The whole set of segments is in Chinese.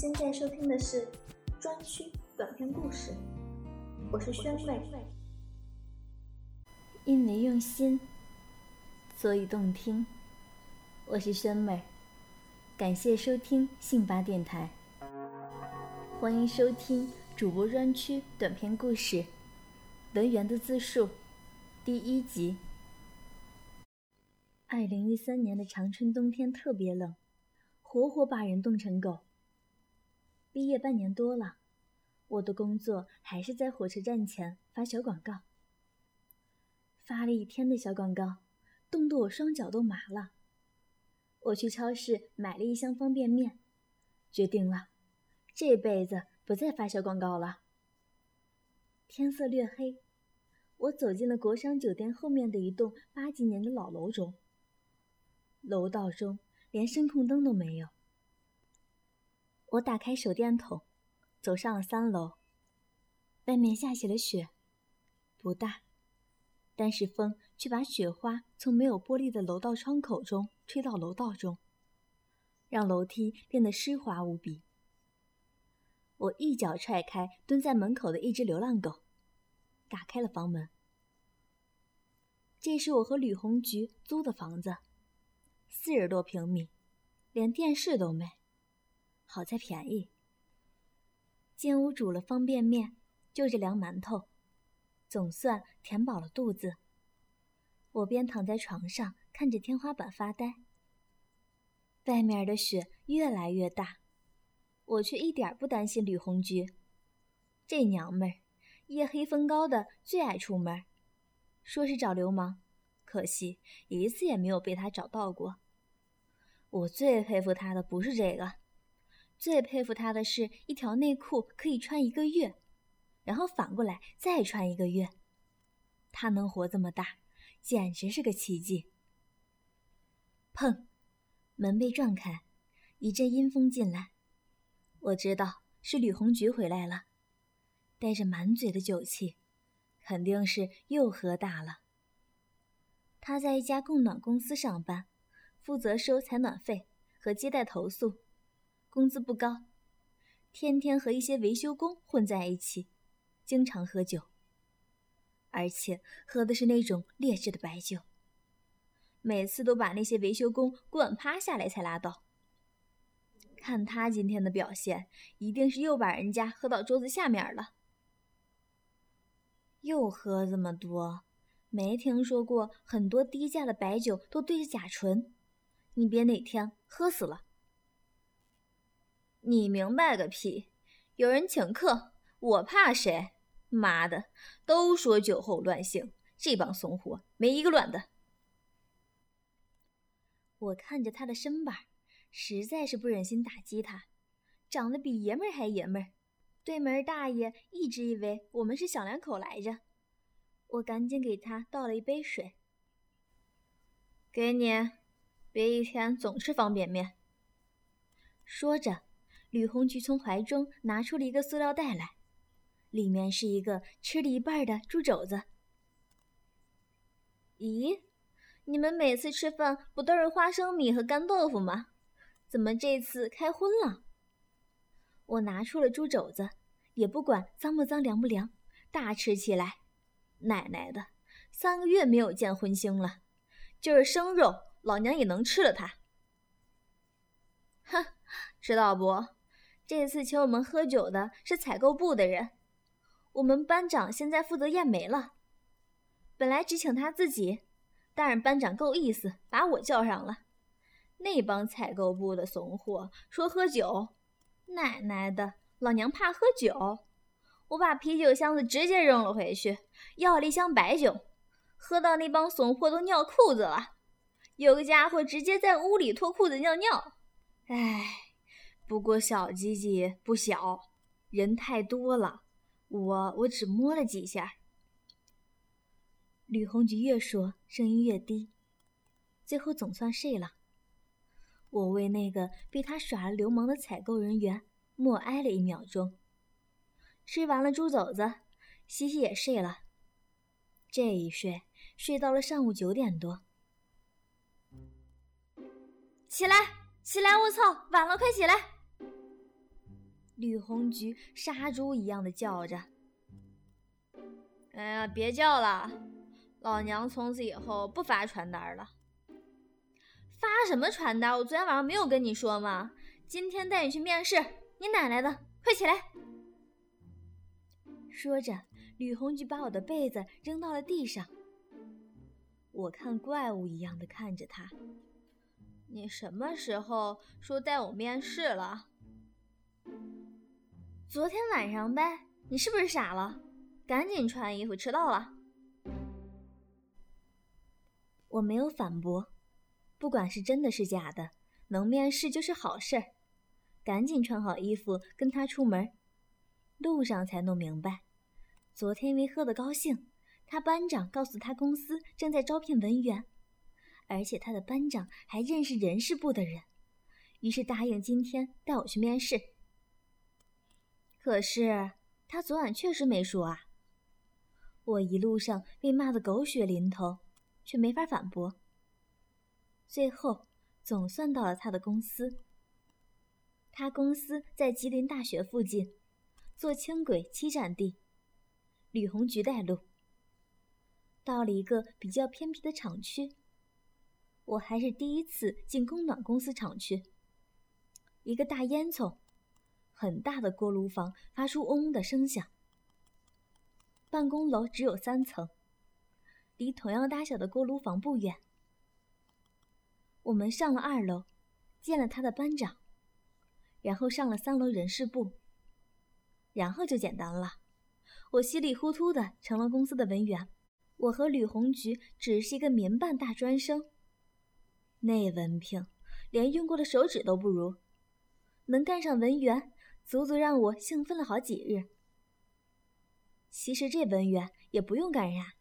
现在收听的是专区短篇故事，我是宣妹。因为用心，所以动听。我是宣妹，感谢收听信巴电台，欢迎收听主播专区短篇故事《文员的自述》第一集。二零一三年的长春冬天特别冷，活活把人冻成狗。毕业半年多了，我的工作还是在火车站前发小广告。发了一天的小广告，冻得我双脚都麻了。我去超市买了一箱方便面，决定了，这辈子不再发小广告了。天色略黑，我走进了国商酒店后面的一栋八几年的老楼中。楼道中连声控灯都没有。我打开手电筒，走上了三楼。外面下起了雪，不大，但是风却把雪花从没有玻璃的楼道窗口中吹到楼道中，让楼梯变得湿滑无比。我一脚踹开蹲在门口的一只流浪狗，打开了房门。这是我和吕红菊租的房子，四十多平米，连电视都没。好在便宜。进屋煮了方便面，就着凉馒头，总算填饱了肚子。我边躺在床上看着天花板发呆。外面的雪越来越大，我却一点不担心吕红菊。这娘们儿，夜黑风高的最爱出门，说是找流氓，可惜一次也没有被他找到过。我最佩服他的不是这个。最佩服他的是一条内裤可以穿一个月，然后反过来再穿一个月。他能活这么大，简直是个奇迹。砰！门被撞开，一阵阴风进来。我知道是吕红菊回来了，带着满嘴的酒气，肯定是又喝大了。他在一家供暖公司上班，负责收采暖费和接待投诉。工资不高，天天和一些维修工混在一起，经常喝酒，而且喝的是那种劣质的白酒。每次都把那些维修工灌趴下来才拉倒。看他今天的表现，一定是又把人家喝到桌子下面了。又喝这么多，没听说过很多低价的白酒都对着甲醇，你别哪天喝死了。你明白个屁！有人请客，我怕谁？妈的，都说酒后乱性，这帮怂货没一个软的。我看着他的身板，实在是不忍心打击他，长得比爷们儿还爷们儿。对门大爷一直以为我们是小两口来着，我赶紧给他倒了一杯水。给你，别一天总吃方便面。说着。吕红菊从怀中拿出了一个塑料袋来，里面是一个吃了一半的猪肘子。咦，你们每次吃饭不都是花生米和干豆腐吗？怎么这次开荤了？我拿出了猪肘子，也不管脏不脏、凉不凉，大吃起来。奶奶的，三个月没有见荤腥了，就是生肉，老娘也能吃了它。哼，知道不？这次请我们喝酒的是采购部的人，我们班长现在负责验煤了。本来只请他自己，但是班长够意思，把我叫上了。那帮采购部的怂货说喝酒，奶奶的，老娘怕喝酒，我把啤酒箱子直接扔了回去，要了一箱白酒，喝到那帮怂货都尿裤子了，有个家伙直接在屋里脱裤子尿尿，唉。不过小鸡鸡不小，人太多了，我我只摸了几下。吕红菊越说声音越低，最后总算睡了。我为那个被他耍了流氓的采购人员默哀了一秒钟。吃完了猪肘子，西西也睡了。这一睡睡到了上午九点多。起来，起来！我操，晚了，快起来！吕红菊杀猪一样的叫着：“哎呀，别叫了！老娘从此以后不发传单了。发什么传单？我昨天晚上没有跟你说吗？今天带你去面试，你奶奶的，快起来！”说着，吕红菊把我的被子扔到了地上。我看怪物一样的看着他。你什么时候说带我面试了？昨天晚上呗，你是不是傻了？赶紧穿衣服，迟到了。我没有反驳，不管是真的是假的，能面试就是好事儿。赶紧穿好衣服，跟他出门。路上才弄明白，昨天因为喝得高兴，他班长告诉他公司正在招聘文员，而且他的班长还认识人事部的人，于是答应今天带我去面试。可是他昨晚确实没说啊！我一路上被骂得狗血淋头，却没法反驳。最后总算到了他的公司。他公司在吉林大学附近，坐轻轨七站地。吕红菊带路，到了一个比较偏僻的厂区。我还是第一次进供暖公司厂区，一个大烟囱。很大的锅炉房发出嗡嗡的声响。办公楼只有三层，离同样大小的锅炉房不远。我们上了二楼，见了他的班长，然后上了三楼人事部。然后就简单了，我稀里糊涂的成了公司的文员。我和吕红菊只是一个民办大专生，那文凭连用过的手指都不如，能干上文员。足足让我兴奋了好几日。其实这文员也不用干啥，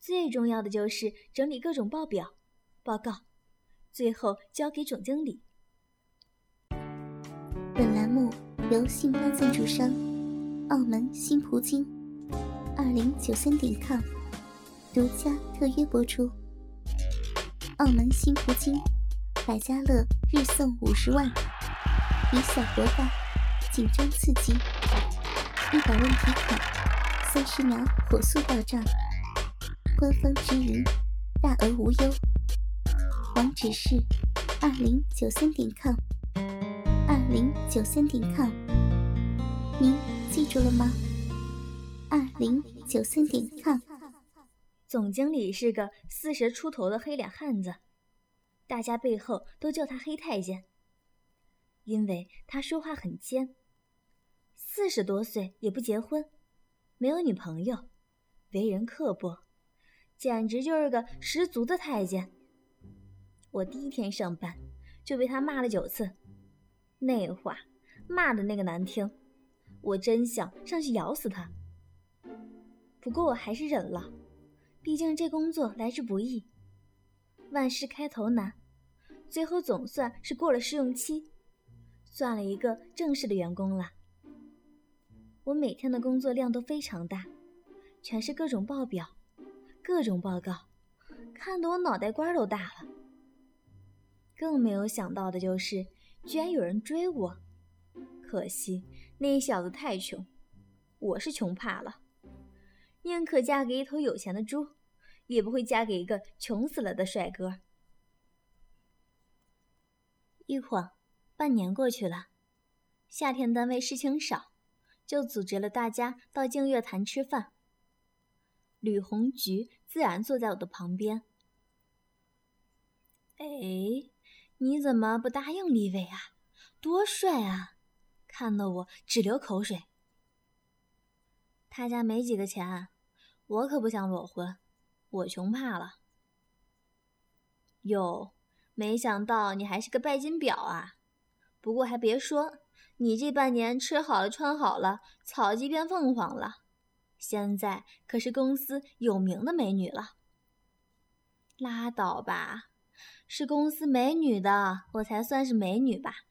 最重要的就是整理各种报表、报告，最后交给总经理。本栏目由信邦赞助商澳门新葡京二零九三点 com 独家特约播出。澳门新葡京百家乐日送五十万，以小博大。紧张刺激，一百问提款，三十秒火速到账，官方直营，大额无忧。网址是二零九三点 com，二零九三点 com，您记住了吗？二零九三点 com。总经理是个四十出头的黑脸汉子，大家背后都叫他黑太监，因为他说话很尖。四十多岁也不结婚，没有女朋友，为人刻薄，简直就是个十足的太监。我第一天上班就被他骂了九次，那话骂的那个难听，我真想上去咬死他。不过我还是忍了，毕竟这工作来之不易，万事开头难，最后总算是过了试用期，算了一个正式的员工了。我每天的工作量都非常大，全是各种报表、各种报告，看得我脑袋瓜都大了。更没有想到的就是，居然有人追我。可惜那小子太穷，我是穷怕了，宁可嫁给一头有钱的猪，也不会嫁给一个穷死了的帅哥。一晃，半年过去了，夏天单位事情少。就组织了大家到净月潭吃饭。吕红菊自然坐在我的旁边。哎，你怎么不答应李伟啊？多帅啊！看得我直流口水。他家没几个钱，我可不想裸婚，我穷怕了。哟，没想到你还是个拜金婊啊！不过还别说。你这半年吃好了穿好了，草鸡变凤凰了，现在可是公司有名的美女了。拉倒吧，是公司美女的，我才算是美女吧。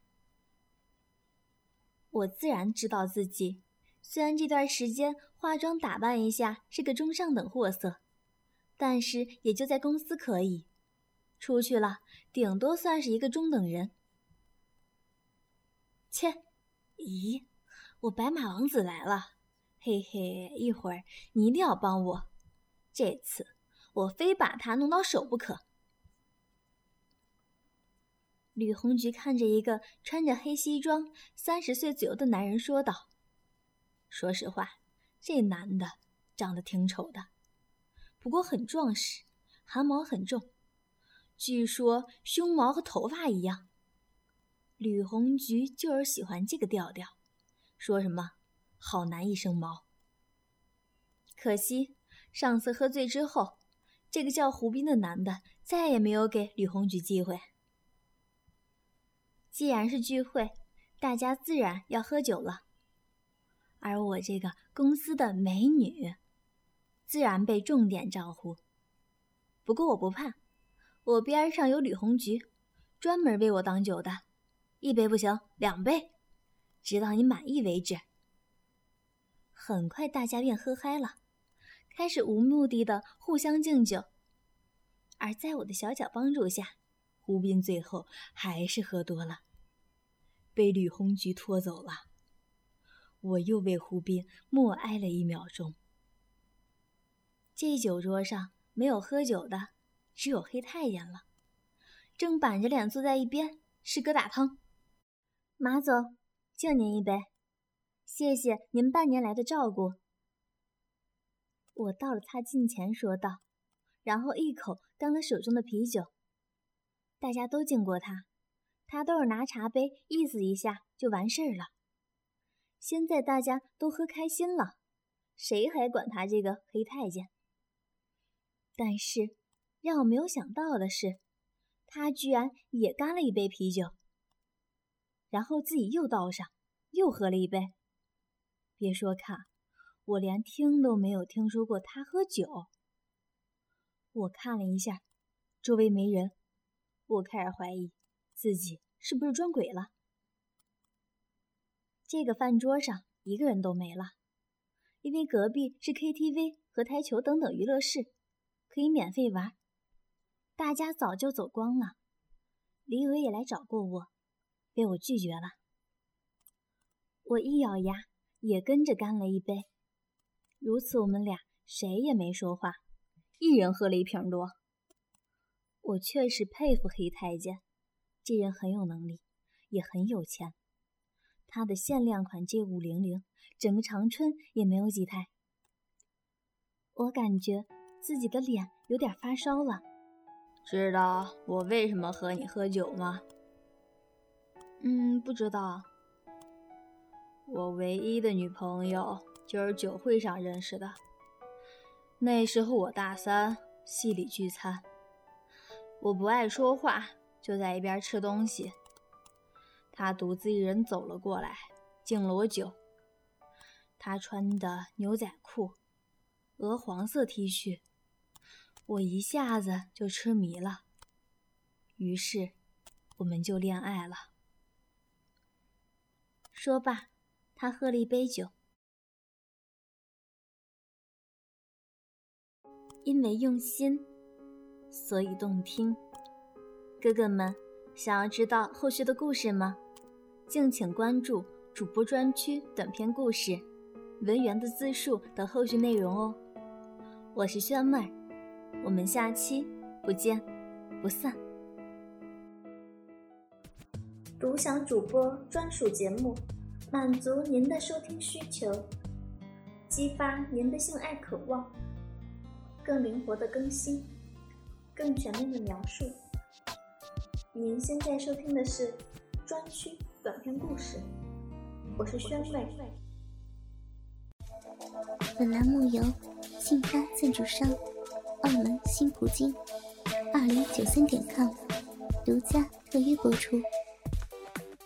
我自然知道自己，虽然这段时间化妆打扮一下是个中上等货色，但是也就在公司可以，出去了顶多算是一个中等人。切。咦，我白马王子来了！嘿嘿，一会儿你一定要帮我，这次我非把他弄到手不可。吕红菊看着一个穿着黑西装、三十岁左右的男人说道：“说实话，这男的长得挺丑的，不过很壮实，汗毛很重，据说胸毛和头发一样。吕红菊就是喜欢这个调调，说什么‘好男一身毛’。可惜上次喝醉之后，这个叫胡斌的男的再也没有给吕红菊机会。”既然是聚会，大家自然要喝酒了。而我这个公司的美女，自然被重点招呼。不过我不怕，我边上有吕红菊，专门为我挡酒的。一杯不行，两杯，直到你满意为止。很快大家便喝嗨了，开始无目的的互相敬酒。而在我的小小帮助下，胡斌最后还是喝多了。被吕红菊拖走了，我又为胡斌默哀了一秒钟。这酒桌上没有喝酒的，只有黑太监了，正板着脸坐在一边。吃疙瘩汤，马总，敬您一杯，谢谢您半年来的照顾。我倒了他近前说道，然后一口干了手中的啤酒。大家都敬过他。他都是拿茶杯意思一下就完事儿了。现在大家都喝开心了，谁还管他这个黑太监？但是让我没有想到的是，他居然也干了一杯啤酒，然后自己又倒上，又喝了一杯。别说看，我连听都没有听说过他喝酒。我看了一下，周围没人，我开始怀疑。自己是不是装鬼了？这个饭桌上一个人都没了，因为隔壁是 KTV 和台球等等娱乐室，可以免费玩。大家早就走光了。李伟也来找过我，被我拒绝了。我一咬牙，也跟着干了一杯。如此，我们俩谁也没说话，一人喝了一瓶多。我确实佩服黑太监。这人很有能力，也很有钱。他的限量款 G 五零零，整个长春也没有几台。我感觉自己的脸有点发烧了。知道我为什么和你喝酒吗？嗯，不知道。我唯一的女朋友就是酒会上认识的。那时候我大三，系里聚餐，我不爱说话。就在一边吃东西，他独自一人走了过来，敬了我酒。他穿的牛仔裤，鹅黄色 T 恤，我一下子就痴迷了。于是，我们就恋爱了。说罢，他喝了一杯酒，因为用心，所以动听。哥哥们，想要知道后续的故事吗？敬请关注主播专区短篇故事、文员的自述等后续内容哦。我是轩妹儿，我们下期不见不散。独享主播专属节目，满足您的收听需求，激发您的性爱渴望，更灵活的更新，更全面的描述。您现在收听的是专区短篇故事，我是宣妹。本栏目由信发赞助商澳门新葡京二零九三点 com 独家特约播出。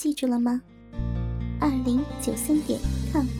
记住了吗？二零九三点 com。